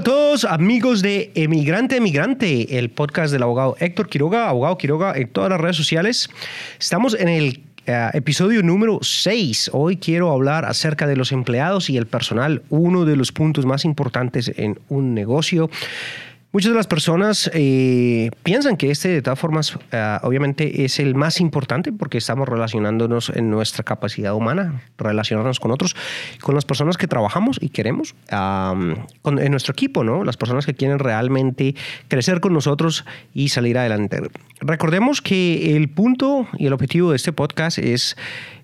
A todos, amigos de Emigrante Emigrante, el podcast del abogado Héctor Quiroga, abogado Quiroga en todas las redes sociales. Estamos en el eh, episodio número 6. Hoy quiero hablar acerca de los empleados y el personal, uno de los puntos más importantes en un negocio. Muchas de las personas eh, piensan que este, de todas formas, eh, obviamente es el más importante porque estamos relacionándonos en nuestra capacidad humana, relacionarnos con otros, con las personas que trabajamos y queremos en nuestro equipo, ¿no? Las personas que quieren realmente crecer con nosotros y salir adelante. Recordemos que el punto y el objetivo de este podcast es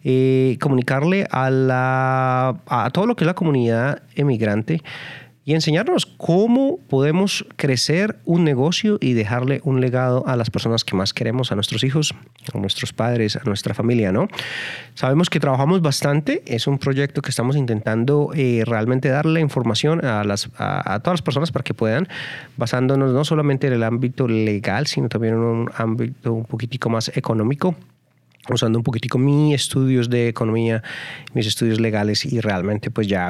eh, comunicarle a, la, a todo lo que es la comunidad emigrante y enseñarnos cómo podemos crecer un negocio y dejarle un legado a las personas que más queremos, a nuestros hijos, a nuestros padres, a nuestra familia, ¿no? Sabemos que trabajamos bastante, es un proyecto que estamos intentando eh, realmente darle información a, las, a, todas las personas para que puedan, basándonos no solamente en el ámbito legal, sino también en un ámbito un poquitico más económico usando un poquitico mis estudios de economía, mis estudios legales y realmente pues ya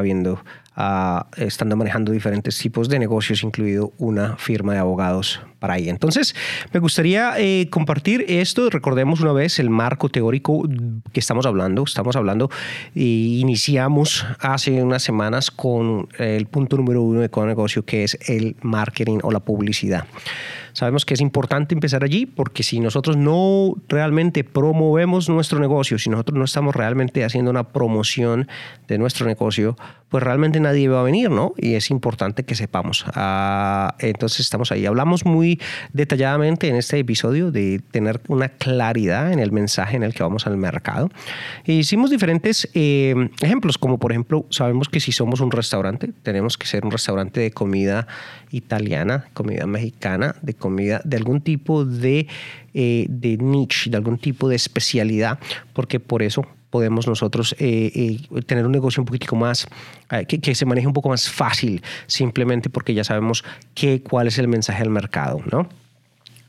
habiendo estando manejando diferentes tipos de negocios, incluido una firma de abogados para ahí. Entonces, me gustaría eh, compartir esto. Recordemos una vez el marco teórico que estamos hablando. Estamos hablando y iniciamos hace unas semanas con el punto número uno de cada negocio, que es el marketing o la publicidad. Sabemos que es importante empezar allí porque si nosotros no realmente promovemos nuestro negocio, si nosotros no estamos realmente haciendo una promoción de nuestro negocio, pues realmente nadie va a venir, ¿no? Y es importante que sepamos. Ah, entonces estamos ahí. Hablamos muy detalladamente en este episodio de tener una claridad en el mensaje en el que vamos al mercado. E hicimos diferentes eh, ejemplos, como por ejemplo, sabemos que si somos un restaurante, tenemos que ser un restaurante de comida italiana, comida mexicana, de comida de algún tipo de, eh, de niche, de algún tipo de especialidad, porque por eso podemos nosotros eh, eh, tener un negocio un poquitico más, eh, que, se maneje un poco más fácil, simplemente porque ya sabemos qué, cuál es el mensaje del mercado, ¿no?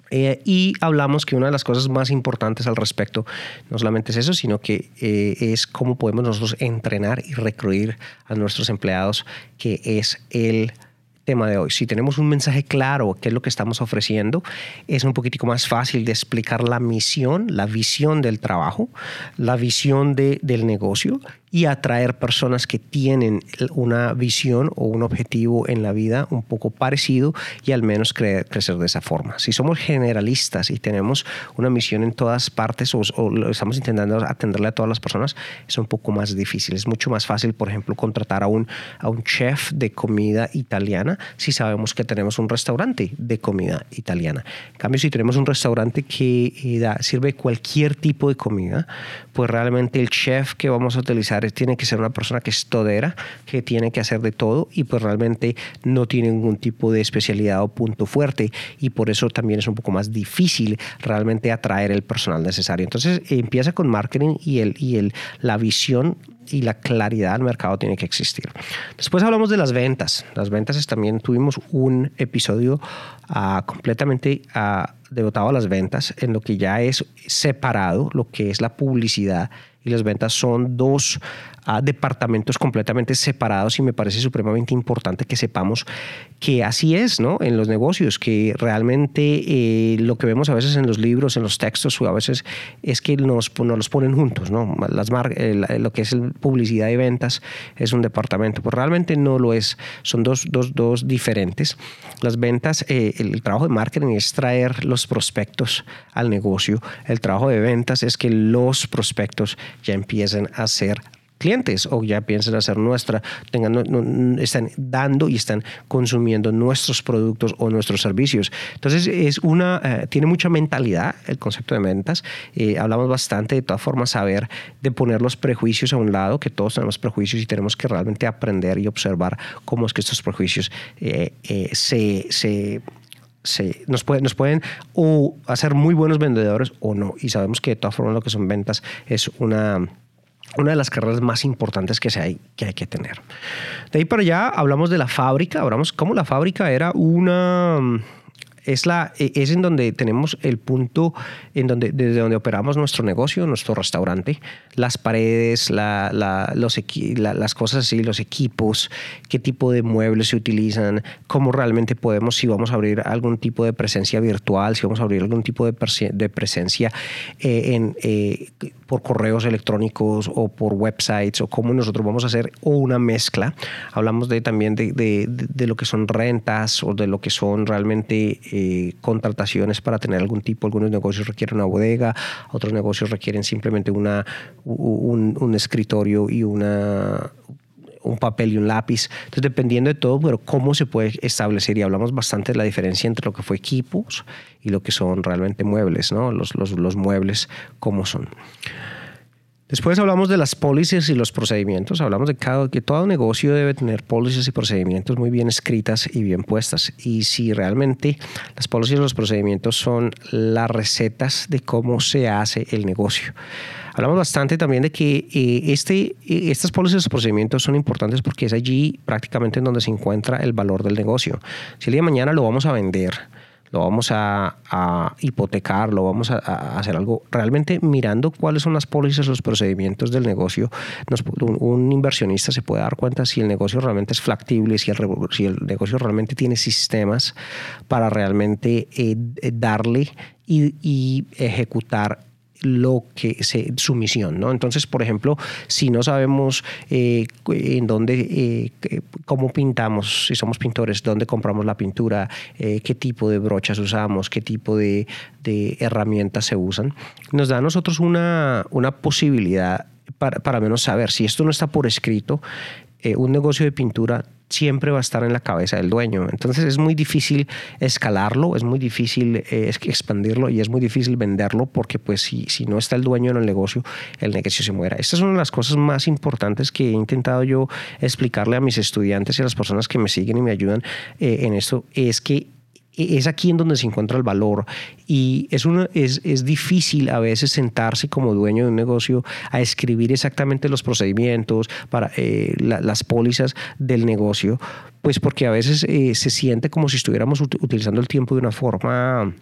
y hablamos que una de las cosas más importantes al respecto no solamente es eso, sino que es cómo podemos nosotros entrenar y recluir a nuestros empleados, que es el tema de hoy. Si tenemos un mensaje claro, qué es lo que estamos ofreciendo, es un poquitico más fácil de explicar la misión, la visión del trabajo, la visión de, del negocio y atraer personas que tienen una visión o un objetivo en la vida un poco parecido y al menos crecer de esa forma. Si somos generalistas y tenemos una misión en todas partes o, estamos intentando atenderle a todas las personas, es un poco más difícil. Es mucho más fácil, por ejemplo, contratar a un, a un chef de comida italiana si sabemos que tenemos un restaurante de comida italiana. En cambio, si tenemos un restaurante que eh, sirve cualquier tipo de comida, pues realmente el chef que vamos a utilizar tiene que ser una persona que es todera, que tiene que hacer de todo y pues realmente no tiene ningún tipo de especialidad o punto fuerte y por eso también es un poco más difícil realmente atraer el personal necesario. Entonces empieza con marketing y, el, y el, la visión y la claridad del mercado tiene que existir. Después hablamos de las ventas. Las ventas también tuvimos un episodio uh, completamente uh, devotado a las ventas, en lo que ya es separado lo que es la publicidad y las ventas son dos a departamentos completamente separados y me parece supremamente importante que sepamos que así es, ¿no? En los negocios, que realmente eh, lo que vemos a veces en los libros, en los textos, a veces es que nos, nos los ponen juntos, ¿no? Las lo que es publicidad y ventas es un departamento, pues realmente no lo es, son dos, dos, dos diferentes. Las ventas, eh, el trabajo de marketing es traer los prospectos al negocio, el trabajo de ventas es que los prospectos ya empiecen a ser clientes o ya piensan hacer nuestra, tengan, están dando y están consumiendo nuestros productos o nuestros servicios. Entonces, es una, eh, tiene mucha mentalidad el concepto de ventas. Eh, hablamos bastante de todas formas saber de poner los prejuicios a un lado, que todos tenemos prejuicios y tenemos que realmente aprender y observar cómo es que estos prejuicios eh, se, se se, nos, puede, nos pueden o hacer muy buenos vendedores o no. Y sabemos que de todas formas lo que son ventas es una una de las carreras más importantes que, se hay, que hay que tener. De ahí para allá hablamos de la fábrica, hablamos cómo la fábrica era una Es, la, es en donde tenemos el punto en donde, desde donde operamos nuestro negocio, nuestro restaurante, las paredes, la, los las cosas así, los equipos, qué tipo de muebles se utilizan, cómo realmente podemos, si vamos a abrir algún tipo de presencia virtual, si vamos a abrir algún tipo de, de presencia eh, en, eh, por correos electrónicos o por websites o cómo nosotros vamos a hacer o una mezcla. Hablamos de, también de, de, lo que son rentas o de lo que son realmente eh, contrataciones para tener algún tipo. Algunos negocios requieren una bodega, otros negocios requieren simplemente una, un, escritorio y una un papel y un lápiz. Entonces, dependiendo de todo, pero cómo se puede establecer, y hablamos bastante de la diferencia entre lo que fue equipos y lo que son realmente muebles, ¿no? Los, los, los muebles, cómo son. Después hablamos de las pólizas y los procedimientos. Hablamos de cada, que todo negocio debe tener pólizas y procedimientos muy bien escritas y bien puestas. Y si realmente las pólizas y los procedimientos son las recetas de cómo se hace el negocio. Hablamos bastante también de que eh, este, eh, estas pólizas y procedimientos son importantes porque es allí prácticamente en donde se encuentra el valor del negocio. Si el día de mañana lo vamos a vender, lo vamos a, hipotecar, lo vamos a, hacer algo realmente mirando cuáles son las pólizas, los procedimientos del negocio. un, inversionista se puede dar cuenta si el negocio realmente es factible, si el, negocio realmente tiene sistemas para realmente eh, darle y, y ejecutar lo que se, su misión, ¿no? Entonces, por ejemplo, si no sabemos eh, en dónde, eh, cómo pintamos, si somos pintores, dónde compramos la pintura, eh, qué tipo de brochas usamos, qué tipo de, de, herramientas se usan, nos da a nosotros una, una posibilidad para, para menos saber si esto no está por escrito, un negocio de pintura siempre va a estar en la cabeza del dueño. Entonces es muy difícil escalarlo, es muy difícil eh, expandirlo y es muy difícil venderlo porque pues si, si no está el dueño en el negocio, el negocio se muera. Esta es una de las cosas más importantes que he intentado yo explicarle a mis estudiantes y a las personas que me siguen y me ayudan eh, en esto, es que es aquí en donde se encuentra el valor. Y es, es, es, difícil a veces sentarse como dueño de un negocio a escribir exactamente los procedimientos, para eh, las pólizas del negocio, pues porque a veces eh, se siente como si estuviéramos utilizando el tiempo de una forma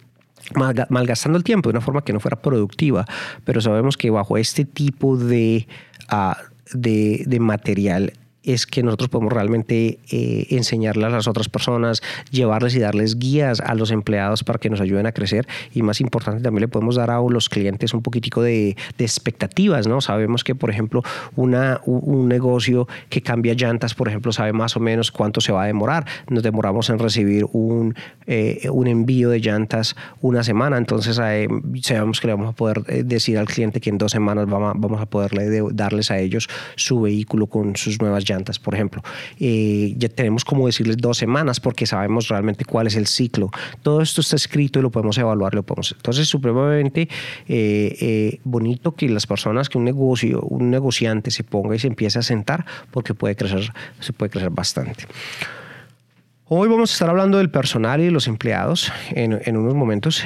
malgastando el tiempo de una forma que no fuera productiva, pero sabemos que bajo este tipo de, ah, de material es que nosotros podemos realmente eh, enseñarle a las otras personas, llevarles y darles guías a los empleados para que nos ayuden a crecer y más importante también le podemos dar a los clientes un poquitico de, expectativas, ¿no? Sabemos que, por ejemplo, una, un negocio que cambia llantas, por ejemplo, sabe más o menos cuánto se va a demorar. Nos demoramos en recibir un, eh, un envío de llantas una semana, entonces eh, sabemos que le vamos a poder eh, decir al cliente que en dos semanas vamos a poderle darles a ellos su vehículo con sus nuevas llantas por ejemplo. Eh, ya tenemos como decirles dos semanas porque sabemos realmente cuál es el ciclo. Todo esto está escrito y lo podemos evaluar. Lo podemos. Entonces, supremamente eh, eh, bonito que las personas, que un negocio, un negociante se ponga y se empiece a sentar porque puede crecer, se puede crecer bastante. Hoy vamos a estar hablando del personal y de los empleados en, en unos momentos,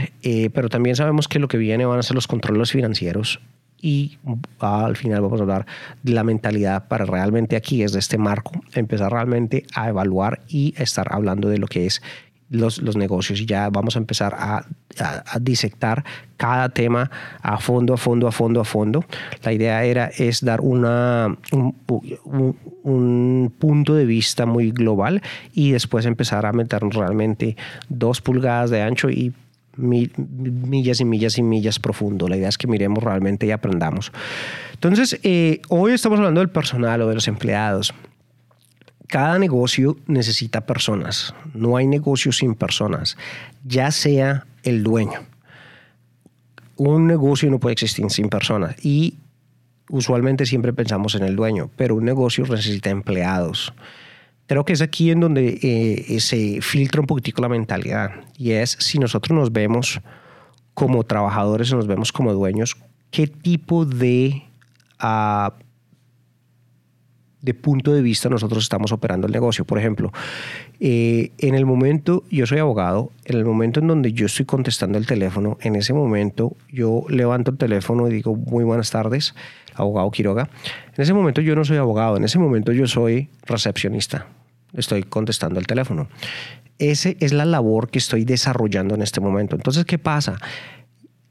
pero también sabemos que lo que viene van a ser los controles financieros y al final vamos a hablar de la mentalidad para realmente aquí, es de este marco, empezar realmente a evaluar y estar hablando de lo que es los, los negocios y ya vamos a empezar a, a, disectar cada tema a fondo, a fondo, a fondo, a fondo. La idea era es dar una, un, un, punto de vista muy global y después empezar a meternos realmente dos pulgadas de ancho y millas y millas y millas profundo. La idea es que miremos realmente y aprendamos. Entonces, eh, hoy estamos hablando del personal o de los empleados. Cada negocio necesita personas. No hay negocio sin personas, ya sea el dueño. Un negocio no puede existir sin personas y usualmente siempre pensamos en el dueño, pero un negocio necesita empleados. Creo que es aquí en donde eh, se filtra un poquitico la mentalidad y es si nosotros nos vemos como trabajadores o nos vemos como dueños, qué tipo de, uh, de punto de vista nosotros estamos operando el negocio. Por ejemplo, eh, en el momento, yo soy abogado, en el momento en donde yo estoy contestando el teléfono, en ese momento yo levanto el teléfono y digo, muy buenas tardes, abogado Quiroga. En ese momento yo no soy abogado, en ese momento yo soy recepcionista estoy contestando el teléfono. Esa es la labor que estoy desarrollando en este momento. Entonces, ¿qué pasa?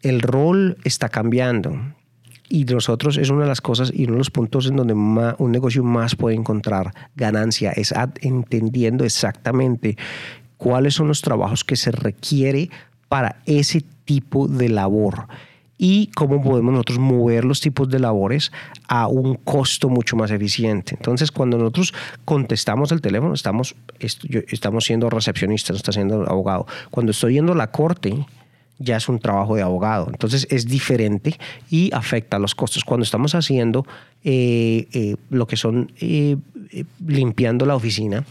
El rol está cambiando y nosotros es una de las cosas y uno de los puntos en donde un negocio más puede encontrar ganancia es entendiendo exactamente cuáles son los trabajos que se requiere para ese tipo de labor y cómo podemos nosotros mover los tipos de labores a un costo mucho más eficiente. Entonces, cuando nosotros contestamos el teléfono, estamos, estamos siendo recepcionistas, no está siendo abogado. Cuando estoy yendo a la corte, ya es un trabajo de abogado. Entonces es diferente y afecta los costos. Cuando estamos haciendo eh, eh, lo que son eh, limpiando la oficina,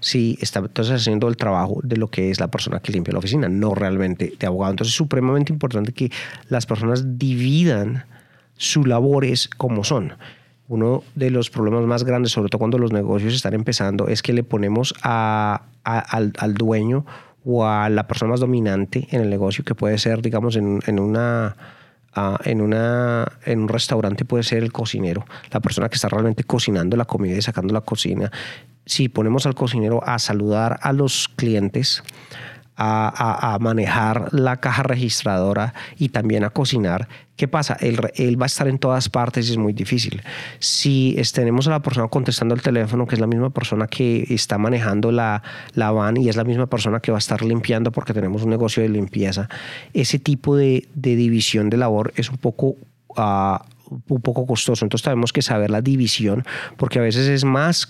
sí está entonces haciendo el trabajo de lo que es la persona que limpia la oficina, no realmente de abogado. Entonces es supremamente importante que las personas dividan sus labores como son. Uno de los problemas más grandes, sobre todo cuando los negocios están empezando, es que le ponemos al, al dueño o a la persona más dominante en el negocio, que puede ser, digamos, en, en una... en, una, en un restaurante puede ser el cocinero, la persona que está realmente cocinando la comida y sacando la cocina. Si ponemos al cocinero a saludar a los clientes, a, manejar la caja registradora y también a cocinar, ¿qué pasa? Él, él, va a estar en todas partes y es muy difícil. Si tenemos a la persona contestando el teléfono, que es la misma persona que está manejando la, van y es la misma persona que va a estar limpiando porque tenemos un negocio de limpieza, ese tipo de, división de labor es un poco... Uh, un poco costoso. Entonces tenemos que saber la división, porque a veces es más,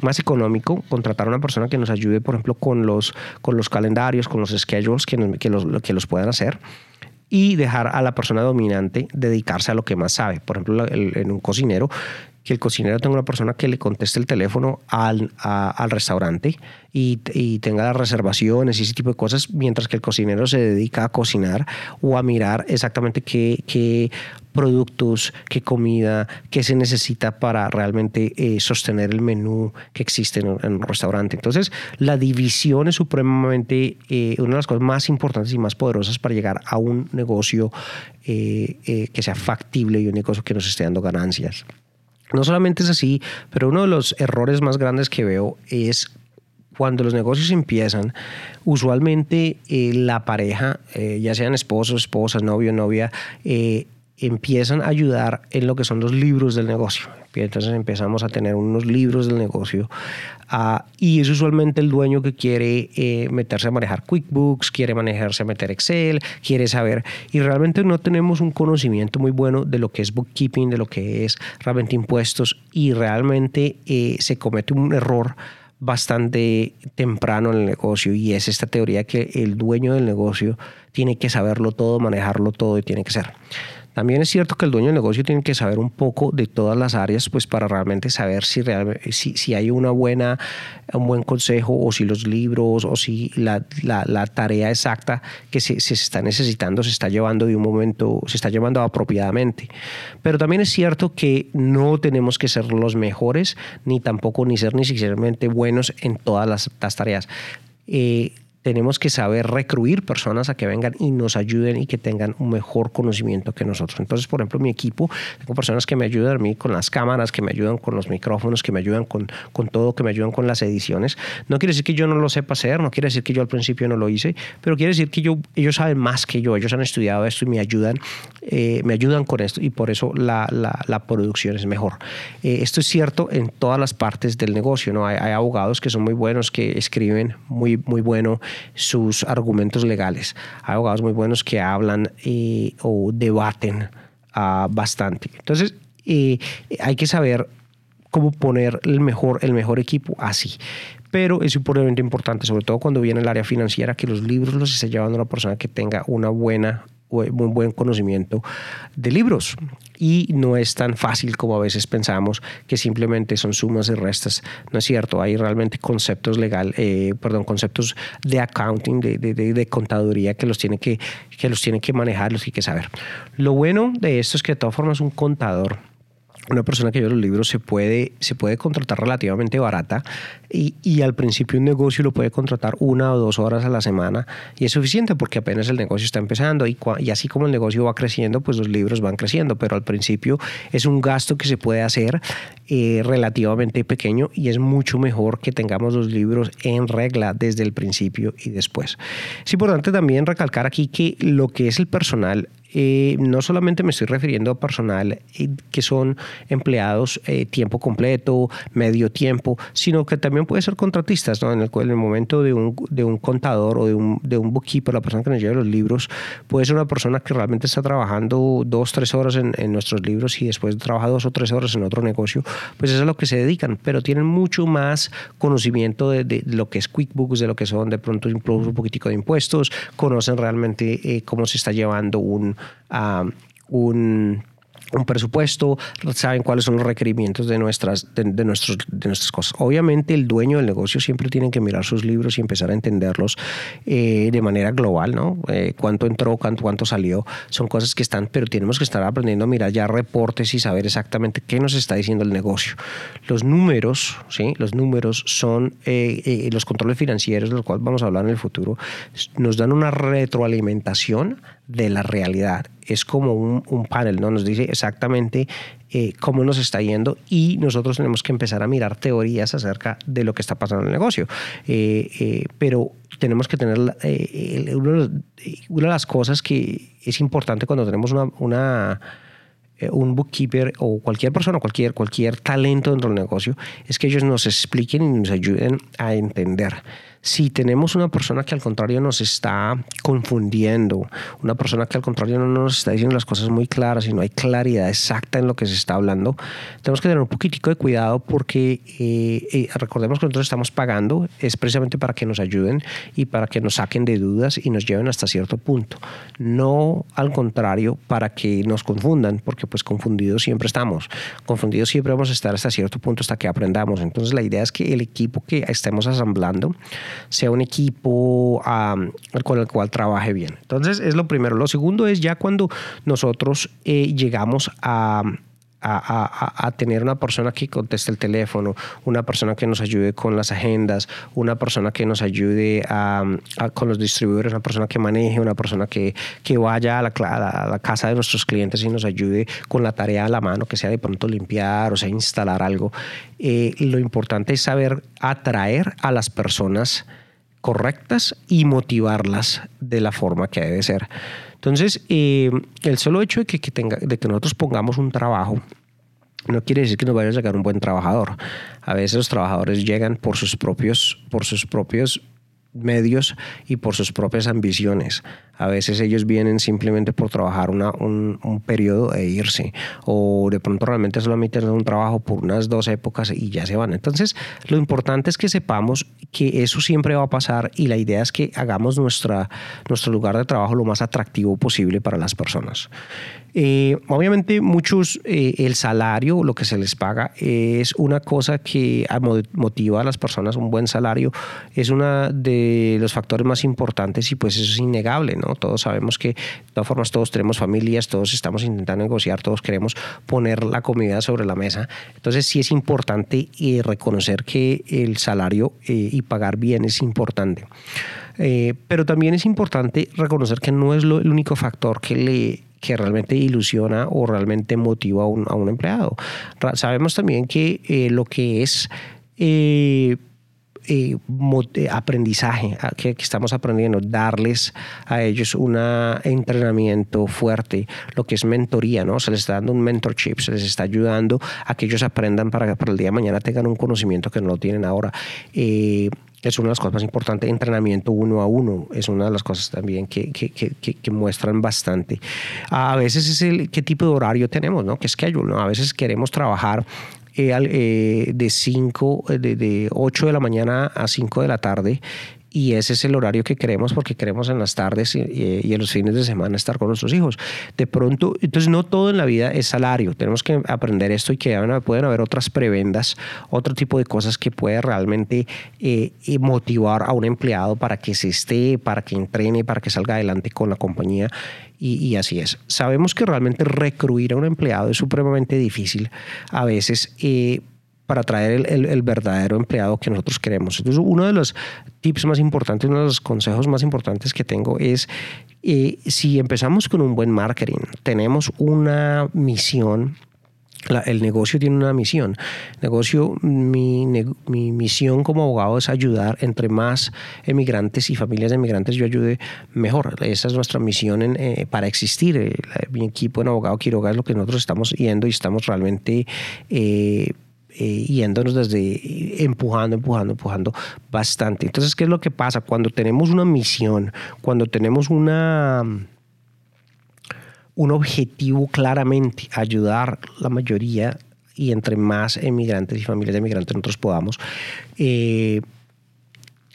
más económico contratar a una persona que nos ayude, por ejemplo, con los, con los calendarios, con los schedules que, los, que los puedan hacer y dejar a la persona dominante dedicarse a lo que más sabe. Por ejemplo, en un cocinero, que el cocinero tenga una persona que le conteste el teléfono al, al restaurante y, y, tenga las reservaciones y ese tipo de cosas, mientras que el cocinero se dedica a cocinar o a mirar exactamente qué, qué productos, qué comida, qué se necesita para realmente eh, sostener el menú que existe en, un restaurante. Entonces, la división es supremamente eh, una de las cosas más importantes y más poderosas para llegar a un negocio eh, que sea factible y un negocio que nos esté dando ganancias. No solamente es así, pero uno de los errores más grandes que veo es cuando los negocios empiezan, usualmente eh, la pareja, eh, ya sean esposos, esposas, novio, novia, eh, empiezan a ayudar en lo que son los libros del negocio. Entonces empezamos a tener unos libros del negocio uh, y es usualmente el dueño que quiere eh, meterse a manejar QuickBooks, quiere manejarse a meter Excel, quiere saber y realmente no tenemos un conocimiento muy bueno de lo que es bookkeeping, de lo que es realmente impuestos y realmente eh, se comete un error bastante temprano en el negocio y es esta teoría que el dueño del negocio tiene que saberlo todo, manejarlo todo y tiene que ser. También es cierto que el dueño del negocio tiene que saber un poco de todas las áreas, pues para realmente saber si, realmente, si, si hay una buena, un buen consejo o si los libros o si la, la, la tarea exacta que se, se, está necesitando se está llevando de un momento, se está llevando apropiadamente. Pero también es cierto que no tenemos que ser los mejores, ni tampoco ni ser necesariamente buenos en todas las, las tareas. Eh, tenemos que saber recruir personas a que vengan y nos ayuden y que tengan un mejor conocimiento que nosotros. Entonces, por ejemplo, mi equipo, tengo personas que me ayudan a mí con las cámaras, que me ayudan con los micrófonos, que me ayudan con, con todo, que me ayudan con las ediciones. No quiere decir que yo no lo sepa hacer, no quiere decir que yo al principio no lo hice, pero quiere decir que yo, ellos saben más que yo, ellos han estudiado esto y me ayudan, eh, me ayudan con esto y por eso la, la, la producción es mejor. Eh, esto es cierto en todas las partes del negocio, ¿no? Hay, hay abogados que son muy buenos, que escriben muy, muy bueno sus argumentos legales. Hay abogados muy buenos que hablan eh, o debaten uh, bastante. Entonces, eh, hay que saber cómo poner el mejor, el mejor equipo así. Pero es importante, sobre todo cuando viene el área financiera, que los libros los esté llevando una persona que tenga una buena muy buen conocimiento de libros y no es tan fácil como a veces pensamos que simplemente son sumas y restas. No es cierto, hay realmente conceptos legal, eh, perdón, conceptos de accounting, de, de, de, contaduría que los tiene que, que los tiene que manejar, los que hay que saber. Lo bueno de esto es que de todas formas un contador una persona que lleva los libros se puede, se puede contratar relativamente barata y, y, al principio un negocio lo puede contratar una o dos horas a la semana y es suficiente porque apenas el negocio está empezando y, y así como el negocio va creciendo, pues los libros van creciendo, pero al principio es un gasto que se puede hacer eh, relativamente pequeño y es mucho mejor que tengamos los libros en regla desde el principio y después. Es importante también recalcar aquí que lo que es el personal eh, no solamente me estoy refiriendo a personal eh, que son empleados eh, tiempo completo, medio tiempo, sino que también puede ser contratistas, ¿no? En el, en el momento de un, de un, contador o de un, de un bookkeeper, la persona que nos lleva los libros, puede ser una persona que realmente está trabajando dos, tres horas en, nuestros libros y después trabaja dos o tres horas en otro negocio, pues es a lo que se dedican, pero tienen mucho más conocimiento de, lo que es QuickBooks, de lo que son de pronto un poquitico de impuestos, conocen realmente cómo se está llevando un, um, un un presupuesto, saben cuáles son los requerimientos de nuestras, de, de, nuestros, de nuestras cosas. Obviamente el dueño del negocio siempre tiene que mirar sus libros y empezar a entenderlos eh, de manera global, ¿no? Eh, cuánto entró, cuánto, cuánto salió, son cosas que están, pero tenemos que estar aprendiendo a mirar ya reportes y saber exactamente qué nos está diciendo el negocio. Los números, ¿sí? Los números son eh, los controles financieros, de los cuales vamos a hablar en el futuro, nos dan una retroalimentación de la realidad. Es como un, panel, ¿no? Nos dice exactamente eh, cómo nos está yendo y nosotros tenemos que empezar a mirar teorías acerca de lo que está pasando en el negocio. Eh, eh, pero tenemos que tener una, de las cosas que es importante cuando tenemos una un bookkeeper o cualquier persona, cualquier, cualquier talento dentro del negocio, es que ellos nos expliquen y nos ayuden a entender si tenemos una persona que al contrario nos está confundiendo, una persona que al contrario no nos está diciendo las cosas muy claras y no hay claridad exacta en lo que se está hablando, tenemos que tener un poquitico de cuidado porque eh, eh, recordemos que nosotros estamos pagando es precisamente para que nos ayuden y para que nos saquen de dudas y nos lleven hasta cierto punto. No al contrario para que nos confundan, porque pues confundidos siempre estamos. Confundidos siempre vamos a estar hasta cierto punto hasta que aprendamos. Entonces la idea es que el equipo que estemos asamblando sea un equipo con el cual trabaje bien. Entonces es lo primero. Lo segundo es ya cuando nosotros eh, llegamos a... A, tener una persona que conteste el teléfono, una persona que nos ayude con las agendas, una persona que nos ayude con los distribuidores, una persona que maneje, una persona que, vaya a la, a la, casa de nuestros clientes y nos ayude con la tarea a la mano, que sea de pronto limpiar o sea instalar algo. Eh, lo importante es saber atraer a las personas correctas y motivarlas de la forma que debe ser. Entonces, eh, el solo hecho de que, tenga, de que nosotros pongamos un trabajo no quiere decir que nos vaya a llegar un buen trabajador. A veces los trabajadores llegan por sus propios, por sus propios medios y por sus propias ambiciones. A veces ellos vienen simplemente por trabajar un, un, periodo e irse, o de pronto realmente solamente hacen un trabajo por unas dos épocas y ya se van. Entonces, lo importante es que sepamos que eso siempre va a pasar y la idea es que hagamos nuestra, nuestro lugar de trabajo lo más atractivo posible para las personas. Eh, obviamente muchos, eh, el salario, lo que se les paga, es una cosa que motiva a las personas, un buen salario es uno de los factores más importantes y pues eso es innegable, ¿no? Todos sabemos que de todas formas todos tenemos familias, todos estamos intentando negociar, todos queremos poner la comida sobre la mesa. Entonces sí es importante eh, reconocer que el salario y pagar bien es importante. Pero también es importante reconocer que no es lo, el único factor que le que realmente ilusiona o realmente motiva a un, a un empleado. Sabemos también que eh, lo que es eh, eh, aprendizaje que, estamos aprendiendo, darles a ellos un entrenamiento fuerte, lo que es mentoría, ¿no? Se les está dando un mentorship, se les está ayudando a que ellos aprendan para que para el día de mañana tengan un conocimiento que no lo tienen ahora. Eh, es una de las cosas más importantes. Entrenamiento uno a uno es una de las cosas también que, que, que, que muestran bastante. A veces es el qué tipo de horario tenemos, ¿no? ¿Qué schedule? ¿no? A veces queremos trabajar eh, eh, de 5, de, de 8 de la mañana a 5 de la tarde y ese es el horario que queremos porque queremos en las tardes y, en los fines de semana estar con nuestros hijos. De pronto, entonces no todo en la vida es salario, tenemos que aprender esto y que pueden haber otras prebendas, otro tipo de cosas que puede realmente eh, eh, motivar a un empleado para que se esté, para que entrene, para que salga adelante con la compañía y, así es. Sabemos que realmente recruir a un empleado es supremamente difícil a veces. Eh, para traer el, verdadero empleado que nosotros queremos. Entonces, uno de los tips más importantes, uno de los consejos más importantes que tengo es, eh, si empezamos con un buen marketing, tenemos una misión, el negocio tiene una misión. negocio, mi, mi, misión como abogado es ayudar entre más emigrantes y familias de emigrantes yo ayude mejor. Esa es nuestra misión eh, para existir. Eh, mi equipo en Abogado Quiroga es lo que nosotros estamos yendo y estamos realmente eh, yéndonos desde empujando, empujando, empujando bastante. Entonces, ¿qué es lo que pasa? Cuando tenemos una misión, cuando tenemos una un objetivo claramente, ayudar la mayoría y entre más emigrantes y familias de emigrantes nosotros podamos, eh,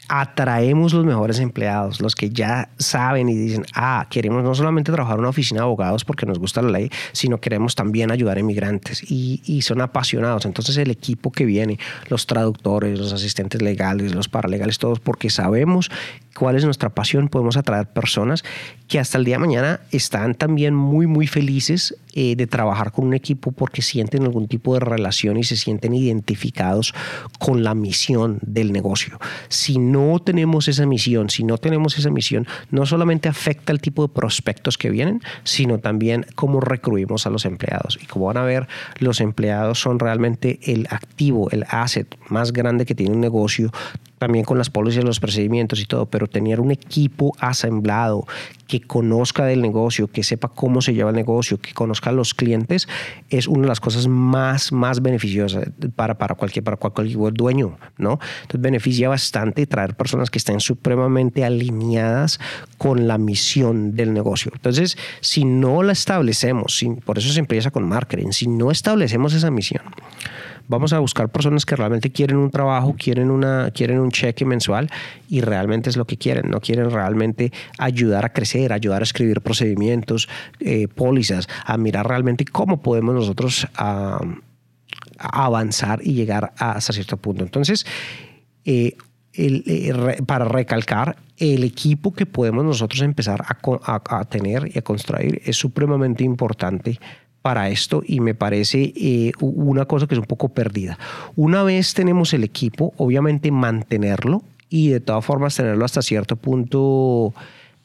atraemos los mejores empleados, los que ya saben y dicen, ah, queremos no solamente trabajar en una oficina de abogados porque nos gusta la ley, sino queremos también ayudar a inmigrantes y, y son apasionados. Entonces el equipo que viene, los traductores, los asistentes legales, los paralegales, todos, porque sabemos cuál es nuestra pasión, podemos atraer personas que hasta el día de mañana están también muy, muy felices eh, de trabajar con un equipo porque sienten algún tipo de relación y se sienten identificados con la misión del negocio. Si no tenemos esa misión, si no tenemos esa misión, no solamente afecta el tipo de prospectos que vienen, sino también cómo recruimos a los empleados. Y como van a ver, los empleados son realmente el activo, el asset más grande que tiene un negocio también con las políticas, los procedimientos y todo, pero tener un equipo asemblado que conozca del negocio, que sepa cómo se lleva el negocio, que conozca a los clientes, es una de las cosas más, más beneficiosas para, para, cualquier, para cualquier dueño, ¿no? Entonces beneficia bastante traer personas que estén supremamente alineadas con la misión del negocio. Entonces, si no la establecemos, por eso se empieza con marketing, si no establecemos esa misión, vamos a buscar personas que realmente quieren un trabajo, quieren, una, quieren un cheque mensual y realmente es lo que quieren, no quieren realmente ayudar a crecer, ayudar a escribir procedimientos, eh, pólizas, a mirar realmente cómo podemos nosotros avanzar y llegar hasta cierto punto. Entonces, eh, eh, para recalcar, el equipo que podemos nosotros empezar a, tener y a construir es supremamente importante para esto y me parece eh, una cosa que es un poco perdida. Una vez tenemos el equipo, obviamente mantenerlo y de todas formas tenerlo hasta cierto punto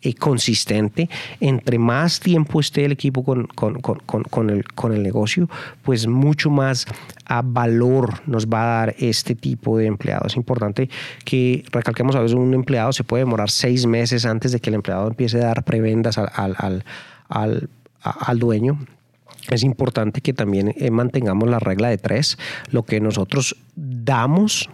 eh, consistente. Entre más tiempo esté el equipo con, con, con, el, con el negocio, pues mucho más a valor nos va a dar este tipo de empleado. Es importante que recalquemos a veces un empleado se puede demorar seis meses antes de que el empleado empiece a dar prebendas al, al, al, al dueño es importante que también eh, mantengamos la regla de tres. Lo que nosotros damos,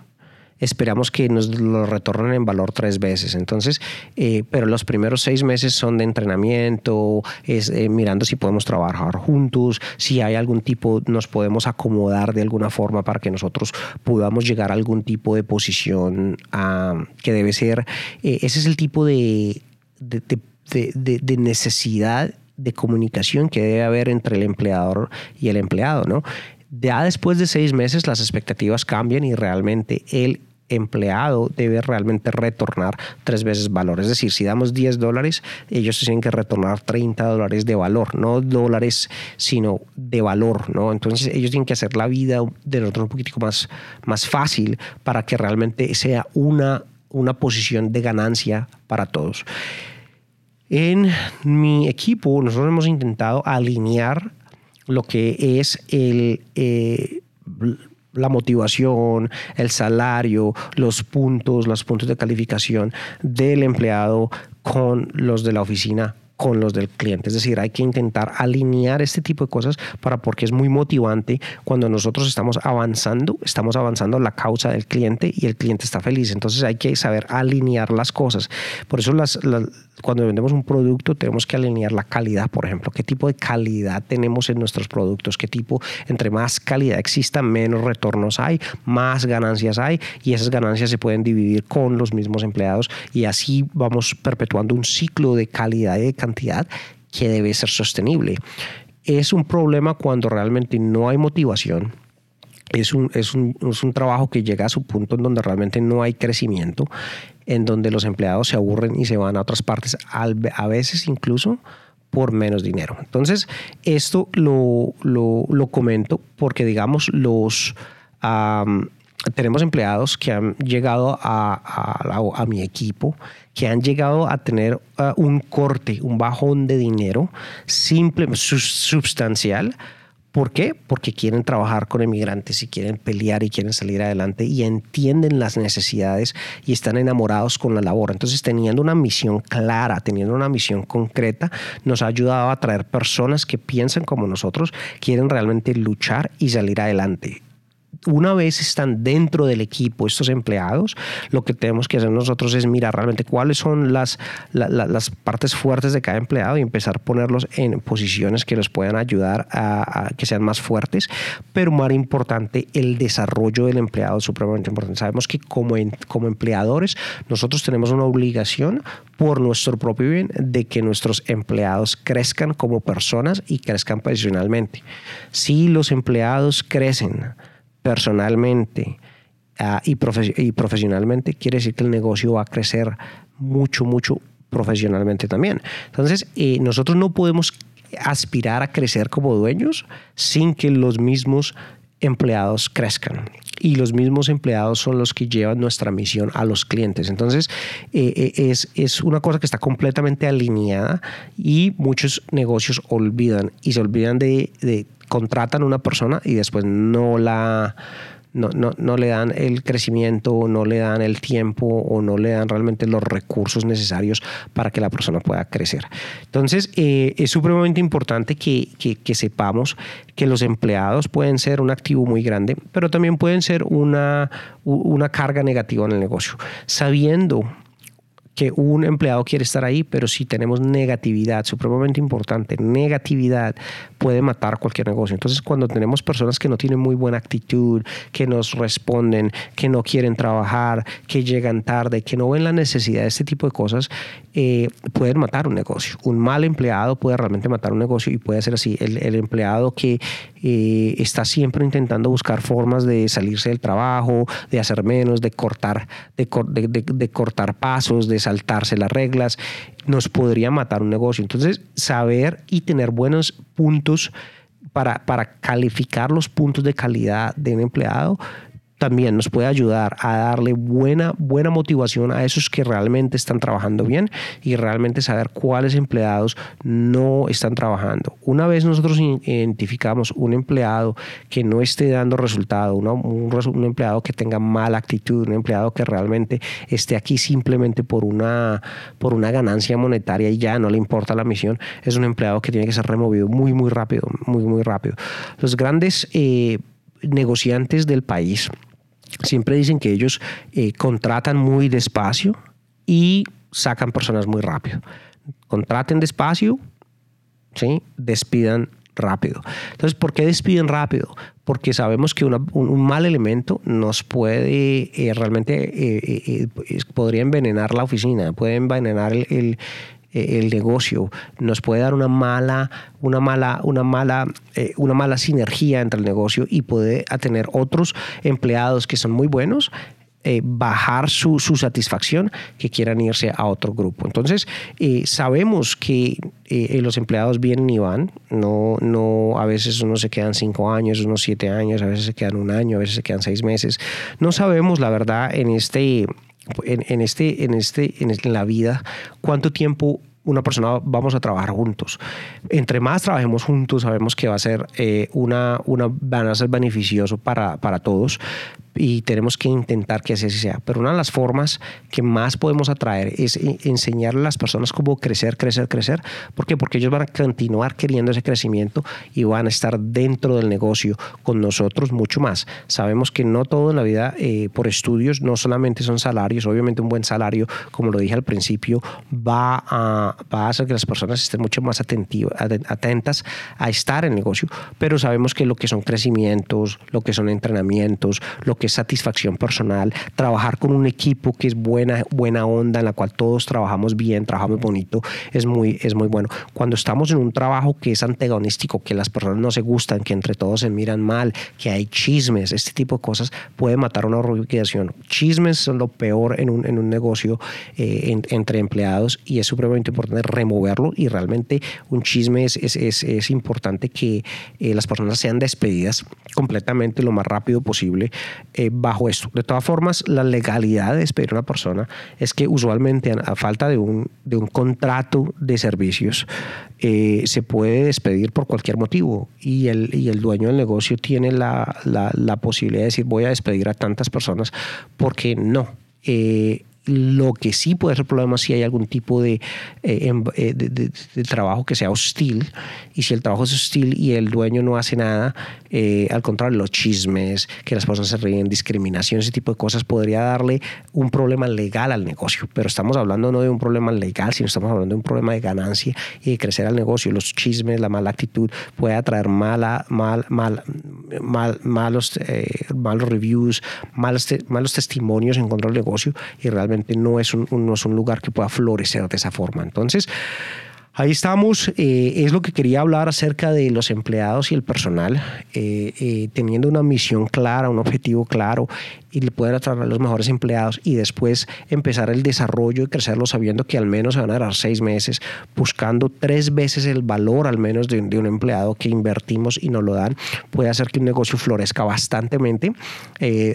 esperamos que nos lo retornen en valor tres veces. Entonces, eh, pero los primeros seis meses son de entrenamiento, eh, mirando si podemos trabajar juntos, si hay algún tipo, nos podemos acomodar de alguna forma para que nosotros podamos llegar a algún tipo de posición ah, que debe ser. ese es el tipo de necesidad de comunicación que debe haber entre el empleador y el empleado, ¿no? Ya después de seis meses las expectativas cambian y realmente el empleado debe realmente retornar tres veces valor. Es decir, si damos 10 dólares, ellos tienen que retornar 30 dólares de valor, no dólares, sino de valor, ¿no? Entonces ellos tienen que hacer la vida de nosotros un poquitico más, más fácil para que realmente sea una, una posición de ganancia para todos. En mi equipo nosotros hemos intentado alinear lo que es eh, la motivación, el salario, los puntos, los puntos de calificación del empleado con los de la oficina con los del cliente. Es decir, hay que intentar alinear este tipo de cosas para porque es muy motivante cuando nosotros estamos avanzando, estamos avanzando la causa del cliente y el cliente está feliz. Entonces hay que saber alinear las cosas. Por eso las, cuando vendemos un producto tenemos que alinear la calidad, por ejemplo, qué tipo de calidad tenemos en nuestros productos, qué tipo, entre más calidad exista, menos retornos hay, más ganancias hay y esas ganancias se pueden dividir con los mismos empleados y así vamos perpetuando un ciclo de calidad y de cantidad que debe ser sostenible. Es un problema cuando realmente no hay motivación, es un, es, un, es un, trabajo que llega a su punto en donde realmente no hay crecimiento, en donde los empleados se aburren y se van a otras partes, a veces incluso por menos dinero. Entonces, esto lo, lo, lo comento porque, digamos, los... tenemos empleados que han llegado a, a, a, mi equipo, que han llegado a tener uh, un corte, un bajón de dinero simple, sustancial, ¿Por qué? Porque quieren trabajar con emigrantes y quieren pelear y quieren salir adelante y entienden las necesidades y están enamorados con la labor. Entonces, teniendo una misión clara, teniendo una misión concreta, nos ha ayudado a atraer personas que piensan como nosotros, quieren realmente luchar y salir adelante una vez están dentro del equipo estos empleados, lo que tenemos que hacer nosotros es mirar realmente cuáles son las, las partes fuertes de cada empleado y empezar a ponerlos en posiciones que les puedan ayudar a, que sean más fuertes, pero más importante, el desarrollo del empleado es supremamente importante. Sabemos que como, como empleadores nosotros tenemos una obligación por nuestro propio bien de que nuestros empleados crezcan como personas y crezcan profesionalmente. Si los empleados crecen, personalmente ah, y, profesionalmente, quiere decir que el negocio va a crecer mucho, mucho profesionalmente también. Entonces, eh, nosotros no podemos aspirar a crecer como dueños sin que los mismos empleados crezcan y los mismos empleados son los que llevan nuestra misión a los clientes. Entonces, eh, eh, es, es, una cosa que está completamente alineada y muchos negocios olvidan y se olvidan de contratan a una persona y después no la no, no, no, le dan el crecimiento, no le dan el tiempo o no le dan realmente los recursos necesarios para que la persona pueda crecer. Entonces, eh, es supremamente importante que, que, que, sepamos que los empleados pueden ser un activo muy grande, pero también pueden ser una, una carga negativa en el negocio. Sabiendo que un empleado quiere estar ahí, pero si tenemos negatividad, supremamente importante, negatividad puede matar cualquier negocio. Entonces, cuando tenemos personas que no tienen muy buena actitud, que nos responden, que no quieren trabajar, que llegan tarde, que no ven la necesidad de este tipo de cosas, eh, pueden matar un negocio. Un mal empleado puede realmente matar un negocio y puede ser así. El, empleado que eh, está siempre intentando buscar formas de salirse del trabajo, de hacer menos, de cortar, de, de cortar pasos, de saltarse las reglas, nos podría matar un negocio. Entonces, saber y tener buenos puntos para, para calificar los puntos de calidad de un empleado también nos puede ayudar a darle buena, buena motivación a esos que realmente están trabajando bien y realmente saber cuáles empleados no están trabajando. Una vez nosotros identificamos un empleado que no esté dando resultado, un, empleado que tenga mala actitud, un empleado que realmente esté aquí simplemente por una, por una ganancia monetaria y ya no le importa la misión, es un empleado que tiene que ser removido muy, muy rápido, muy, muy rápido. Los grandes eh, negociantes del país, siempre dicen que ellos eh, contratan muy despacio y sacan personas muy rápido. Contraten despacio, ¿sí? despidan rápido. Entonces, ¿por qué despiden rápido? Porque sabemos que un, mal elemento nos puede eh, realmente, eh, podría envenenar la oficina, puede envenenar el, eh, el negocio, nos puede dar una mala, una mala, una mala, eh, una mala sinergia entre el negocio y puede tener otros empleados que son muy buenos eh, bajar su, su, satisfacción que quieran irse a otro grupo. Entonces, sabemos que los empleados vienen y van, no, no, a veces unos se quedan cinco años, unos siete años, a veces se quedan un año, a veces se quedan seis meses. No sabemos, la verdad, en este en, este, en, este, en la vida, cuánto tiempo una persona vamos a trabajar juntos. Entre más trabajemos juntos, sabemos que va a ser eh, una, una, van a ser beneficioso para, para todos, y tenemos que intentar que así sea. Pero una de las formas que más podemos atraer es enseñarle a las personas cómo crecer, crecer, crecer. ¿Por qué? Porque ellos van a continuar queriendo ese crecimiento y van a estar dentro del negocio con nosotros mucho más. Sabemos que no todo en la vida eh, por estudios no solamente son salarios, obviamente un buen salario, como lo dije al principio, va a, va a hacer que las personas estén mucho más atentivas, atentas a estar en negocio, pero sabemos que lo que son crecimientos, lo que son entrenamientos, lo que satisfacción personal, trabajar con un equipo que es buena, buena onda, en la cual todos trabajamos bien, trabajamos bonito, es muy, es muy bueno. Cuando estamos en un trabajo que es antagonístico, que las personas no se gustan, que entre todos se miran mal, que hay chismes, este tipo de cosas puede matar una organización. Chismes son lo peor en un, en un negocio eh, entre empleados y es supremamente importante removerlo y realmente un chisme es, es, es, importante que eh, las personas sean despedidas completamente lo más rápido posible eh, bajo esto. De todas formas, la legalidad de despedir a una persona es que usualmente a, falta de un, de un contrato de servicios eh, se puede despedir por cualquier motivo y el, y el dueño del negocio tiene la, la, posibilidad de decir voy a despedir a tantas personas porque no. Lo que sí puede ser problema si hay algún tipo eh, em, eh, de, de, trabajo que sea hostil y si el trabajo es hostil y el dueño no hace nada, eh, al contrario, los chismes, que las personas se ríen, discriminación, ese tipo de cosas podría darle un problema legal al negocio. Pero estamos hablando no de un problema legal, sino estamos hablando de un problema de ganancia y de crecer al negocio. Los chismes, la mala actitud puede atraer mala, mal, mal, mal malos, malos reviews, malos, malos testimonios en contra del negocio y realmente no es un, no es un lugar que pueda florecer de esa forma. Entonces, Ahí estamos, eh, es lo que quería hablar acerca de los empleados y el personal, eh, eh, teniendo una misión clara, un objetivo claro y poder atraer los mejores empleados y después empezar el desarrollo y crecerlo sabiendo que al menos se van a dar seis meses, buscando tres veces el valor al menos de, un empleado que invertimos y nos lo dan, puede hacer que un negocio florezca bastantemente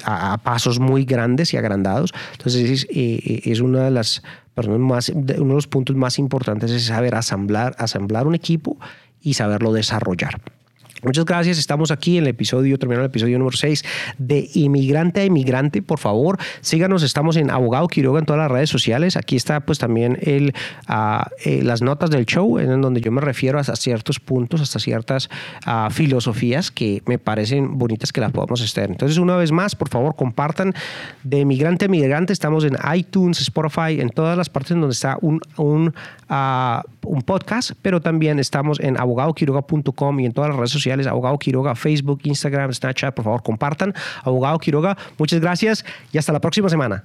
a, a, pasos muy grandes y agrandados. Entonces es, es una de las más, uno de los puntos más importantes es saber asamblar, asamblar un equipo y saberlo desarrollar. Muchas gracias. Estamos aquí en el episodio, terminando el episodio número 6 de Inmigrante a Inmigrante. Por favor, síganos. Estamos en Abogado Quiroga en todas las redes sociales. Aquí está pues también el, uh, eh, las notas del show, en donde yo me refiero hasta ciertos puntos, hasta ciertas uh, filosofías que me parecen bonitas que las podamos estar. Entonces, una vez más, por favor, compartan de Inmigrante a Inmigrante. Estamos en iTunes, Spotify, en todas las partes en donde está un, un, uh, un podcast, pero también estamos en abogadoquiroga.com y en todas las redes Abogado Quiroga, Facebook, Instagram, Snapchat, por favor compartan. Abogado Quiroga, muchas gracias y hasta la próxima semana.